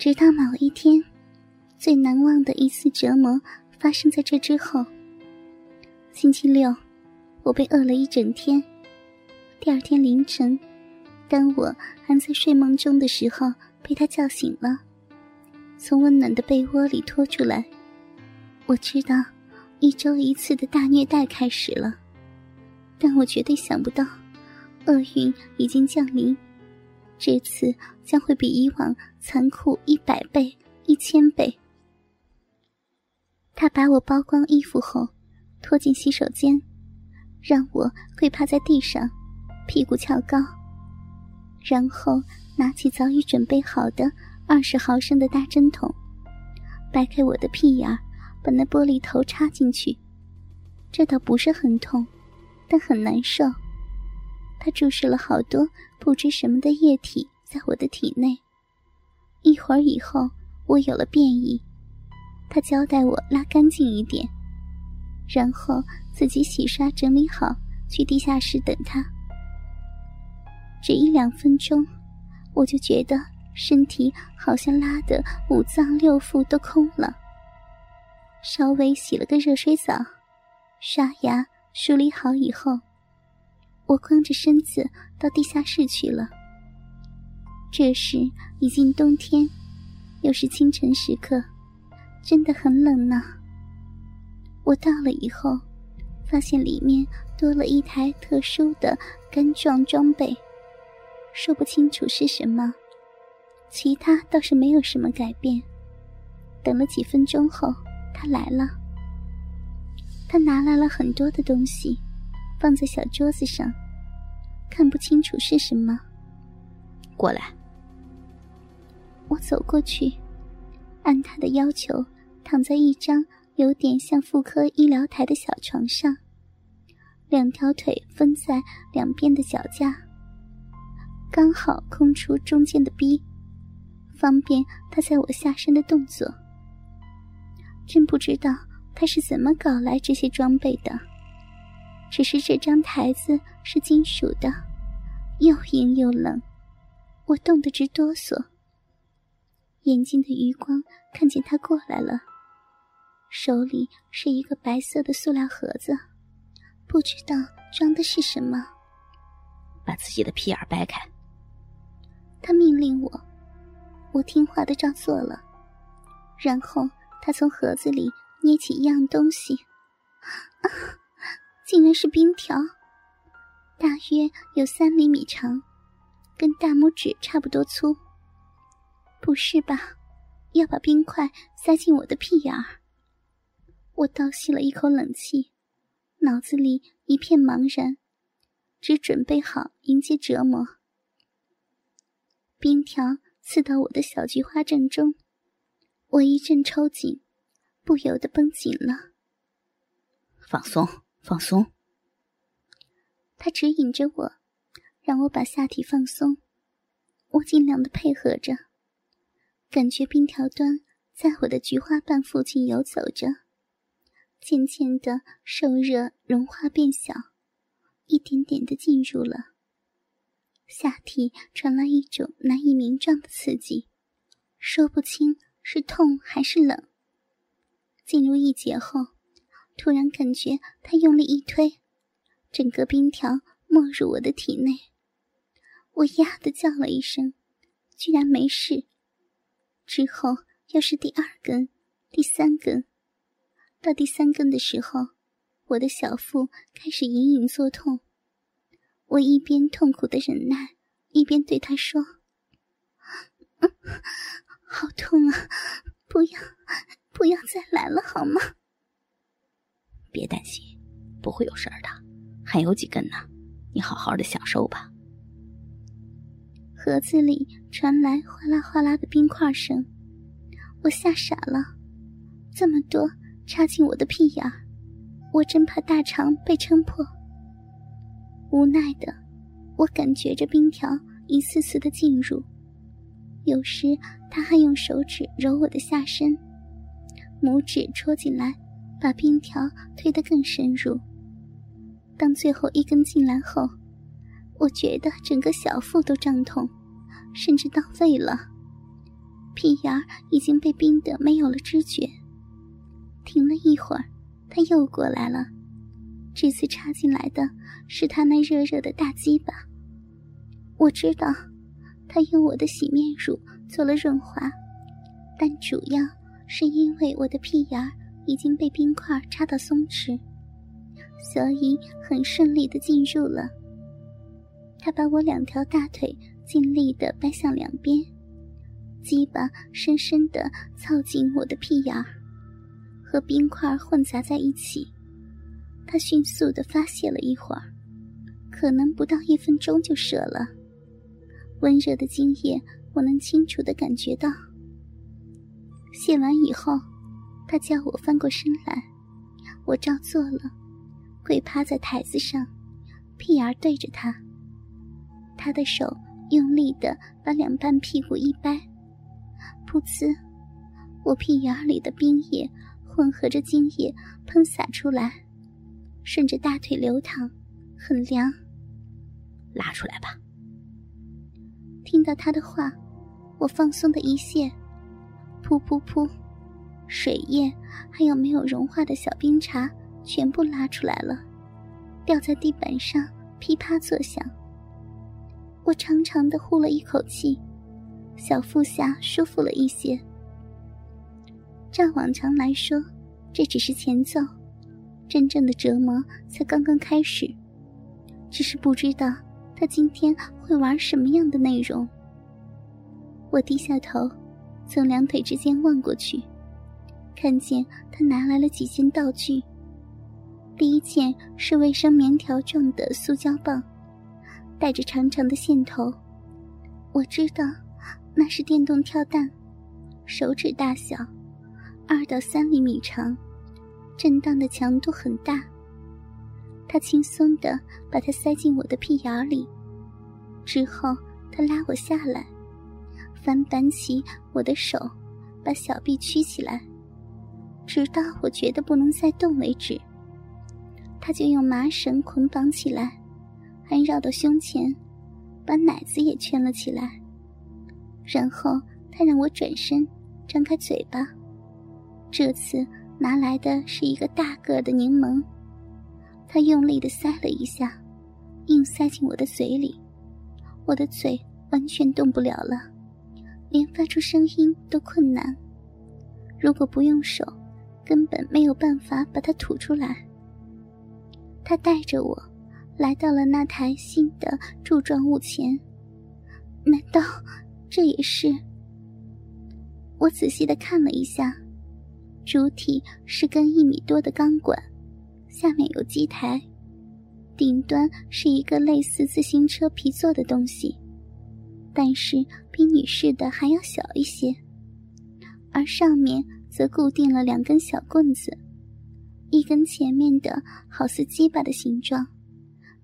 直到某一天，最难忘的一次折磨发生在这之后。星期六，我被饿了一整天。第二天凌晨，当我还在睡梦中的时候，被他叫醒了，从温暖的被窝里拖出来。我知道，一周一次的大虐待开始了，但我绝对想不到，厄运已经降临，这次将会比以往残酷一百倍、一千倍。他把我剥光衣服后，拖进洗手间，让我跪趴在地上。屁股翘高，然后拿起早已准备好的二十毫升的大针筒，掰开我的屁眼，把那玻璃头插进去。这倒不是很痛，但很难受。他注射了好多不知什么的液体在我的体内。一会儿以后，我有了变异。他交代我拉干净一点，然后自己洗刷整理好，去地下室等他。只一两分钟，我就觉得身体好像拉的五脏六腑都空了。稍微洗了个热水澡，刷牙梳理好以后，我光着身子到地下室去了。这时已经冬天，又是清晨时刻，真的很冷呢。我到了以后，发现里面多了一台特殊的干状装备。说不清楚是什么，其他倒是没有什么改变。等了几分钟后，他来了。他拿来了很多的东西，放在小桌子上，看不清楚是什么。过来。我走过去，按他的要求，躺在一张有点像妇科医疗台的小床上，两条腿分在两边的脚架。刚好空出中间的逼，方便他在我下身的动作。真不知道他是怎么搞来这些装备的。只是这张台子是金属的，又硬又冷，我冻得直哆嗦。眼睛的余光看见他过来了，手里是一个白色的塑料盒子，不知道装的是什么。把自己的屁眼掰开。他命令我，我听话的照做了。然后他从盒子里捏起一样东西，啊，竟然是冰条，大约有三厘米长，跟大拇指差不多粗。不是吧？要把冰块塞进我的屁眼儿？我倒吸了一口冷气，脑子里一片茫然，只准备好迎接折磨。冰条刺到我的小菊花正中，我一阵抽紧，不由得绷紧了。放松，放松。他指引着我，让我把下体放松。我尽量的配合着，感觉冰条端在我的菊花瓣附近游走着，渐渐的受热融化变小，一点点的进入了。下体传来一种难以名状的刺激，说不清是痛还是冷。进入一节后，突然感觉他用力一推，整个冰条没入我的体内。我呀的叫了一声，居然没事。之后又是第二根、第三根，到第三根的时候，我的小腹开始隐隐作痛。我一边痛苦的忍耐，一边对他说：“好痛啊！不要，不要再来了，好吗？”别担心，不会有事儿的，还有几根呢，你好好的享受吧。盒子里传来哗啦哗啦的冰块声，我吓傻了，这么多插进我的屁眼我真怕大肠被撑破。无奈的，我感觉着冰条一次次的进入，有时他还用手指揉我的下身，拇指戳进来，把冰条推得更深入。当最后一根进来后，我觉得整个小腹都胀痛，甚至到胃了。屁眼儿已经被冰得没有了知觉。停了一会儿，他又过来了。这次插进来的是他那热热的大鸡巴。我知道，他用我的洗面乳做了润滑，但主要是因为我的屁眼儿已经被冰块插到松弛，所以很顺利的进入了。他把我两条大腿尽力的掰向两边，鸡巴深深的操进我的屁眼儿，和冰块混杂在一起。他迅速的发泄了一会儿，可能不到一分钟就射了。温热的精液，我能清楚的感觉到。泄完以后，他叫我翻过身来，我照做了，跪趴在台子上，屁眼对着他。他的手用力的把两半屁股一掰，噗呲，我屁眼里的冰液混合着精液喷洒出来。顺着大腿流淌，很凉。拉出来吧。听到他的话，我放松的一泄，噗噗噗，水液还有没有融化的小冰碴全部拉出来了，掉在地板上，噼啪作响。我长长的呼了一口气，小腹下舒服了一些。照往常来说，这只是前奏。真正的折磨才刚刚开始，只是不知道他今天会玩什么样的内容。我低下头，从两腿之间望过去，看见他拿来了几件道具。第一件是卫生棉条状的塑胶棒，带着长长的线头，我知道那是电动跳蛋，手指大小，二到三厘米长。震荡的强度很大，他轻松的把它塞进我的屁眼里，之后他拉我下来，反扳起我的手，把小臂曲起来，直到我觉得不能再动为止。他就用麻绳捆绑起来，还绕到胸前，把奶子也圈了起来。然后他让我转身，张开嘴巴，这次。拿来的是一个大个的柠檬，他用力的塞了一下，硬塞进我的嘴里，我的嘴完全动不了了，连发出声音都困难。如果不用手，根本没有办法把它吐出来。他带着我，来到了那台新的柱状物前，难道这也是？我仔细的看了一下。主体是根一米多的钢管，下面有机台，顶端是一个类似自行车皮座的东西，但是比女士的还要小一些。而上面则固定了两根小棍子，一根前面的好似鸡巴的形状，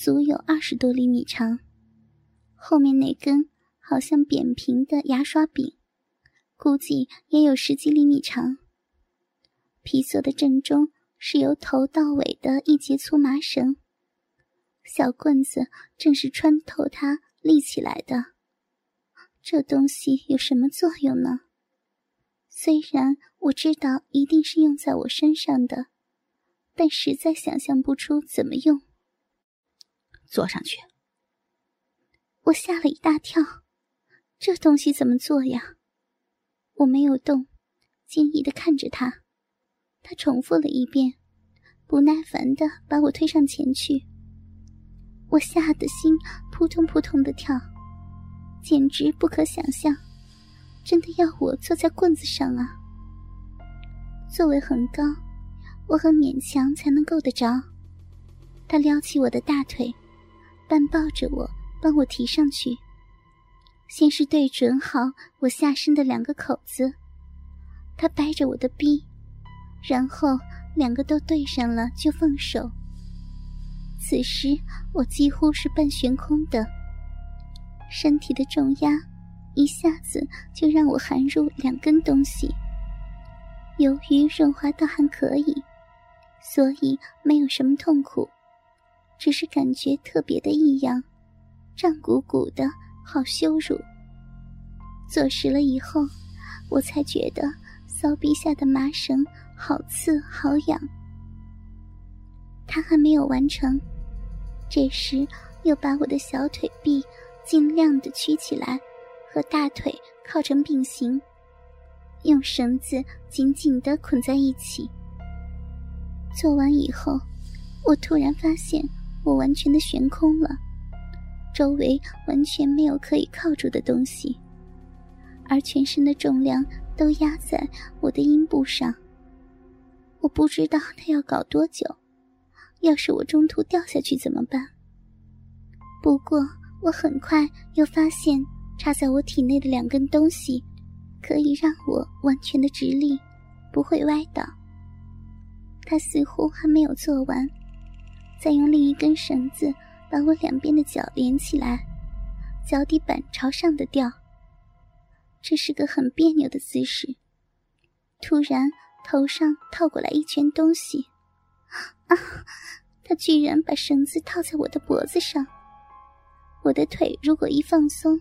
足有二十多厘米长；后面那根好像扁平的牙刷柄，估计也有十几厘米长。皮座的正中是由头到尾的一节粗麻绳，小棍子正是穿透它立起来的。这东西有什么作用呢？虽然我知道一定是用在我身上的，但实在想象不出怎么用。坐上去。我吓了一大跳，这东西怎么做呀？我没有动，惊疑的看着他。他重复了一遍，不耐烦的把我推上前去。我吓得心扑通扑通的跳，简直不可想象，真的要我坐在棍子上啊！座位很高，我很勉强才能够得着。他撩起我的大腿，半抱着我，帮我提上去。先是对准好我下身的两个口子，他掰着我的逼。然后两个都对上了，就放手。此时我几乎是半悬空的，身体的重压一下子就让我含入两根东西。由于润滑倒还可以，所以没有什么痛苦，只是感觉特别的异样，胀鼓鼓的，好羞辱。坐实了以后，我才觉得骚逼下的麻绳好刺好痒。他还没有完成，这时又把我的小腿臂尽量的曲起来，和大腿靠成并行，用绳子紧紧的捆在一起。做完以后，我突然发现我完全的悬空了，周围完全没有可以靠住的东西，而全身的重量都压在我的阴部上。我不知道他要搞多久。要是我中途掉下去怎么办？不过我很快又发现插在我体内的两根东西，可以让我完全的直立，不会歪倒。他似乎还没有做完，再用另一根绳子把我两边的脚连起来，脚底板朝上的吊。这是个很别扭的姿势。突然头上套过来一圈东西。啊！他居然把绳子套在我的脖子上。我的腿如果一放松，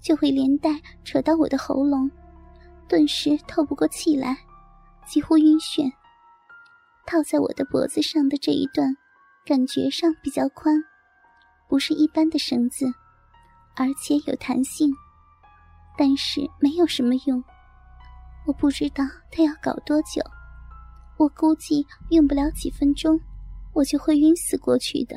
就会连带扯到我的喉咙，顿时透不过气来，几乎晕眩。套在我的脖子上的这一段，感觉上比较宽，不是一般的绳子，而且有弹性，但是没有什么用。我不知道他要搞多久。我估计用不了几分钟，我就会晕死过去的。